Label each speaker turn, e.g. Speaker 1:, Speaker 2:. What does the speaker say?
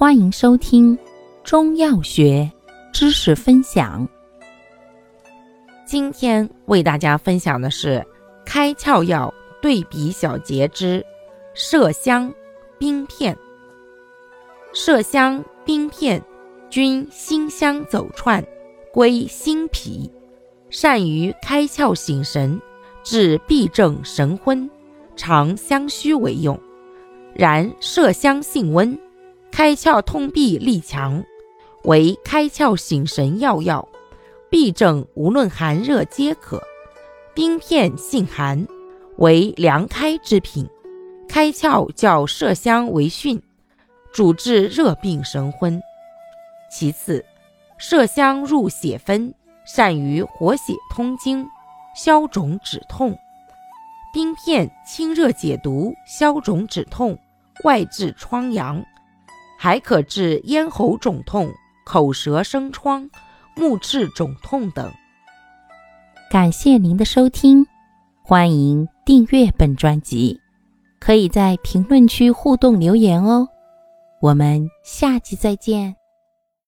Speaker 1: 欢迎收听中药学知识分享。
Speaker 2: 今天为大家分享的是开窍药对比小节之麝香、冰片。麝香、冰片均辛香走窜，归心脾，善于开窍醒神，治痹症神昏，常相须为用。然麝香性温。开窍通闭力强，为开窍醒神要药。痹症无论寒热皆可。冰片性寒，为凉开之品。开窍较麝香为逊，主治热病神昏。其次，麝香入血分，善于活血通经、消肿止痛。冰片清热解毒、消肿止痛，外治疮疡。还可治咽喉肿痛、口舌生疮、目赤肿痛等。
Speaker 1: 感谢您的收听，欢迎订阅本专辑，可以在评论区互动留言哦。我们下期再见。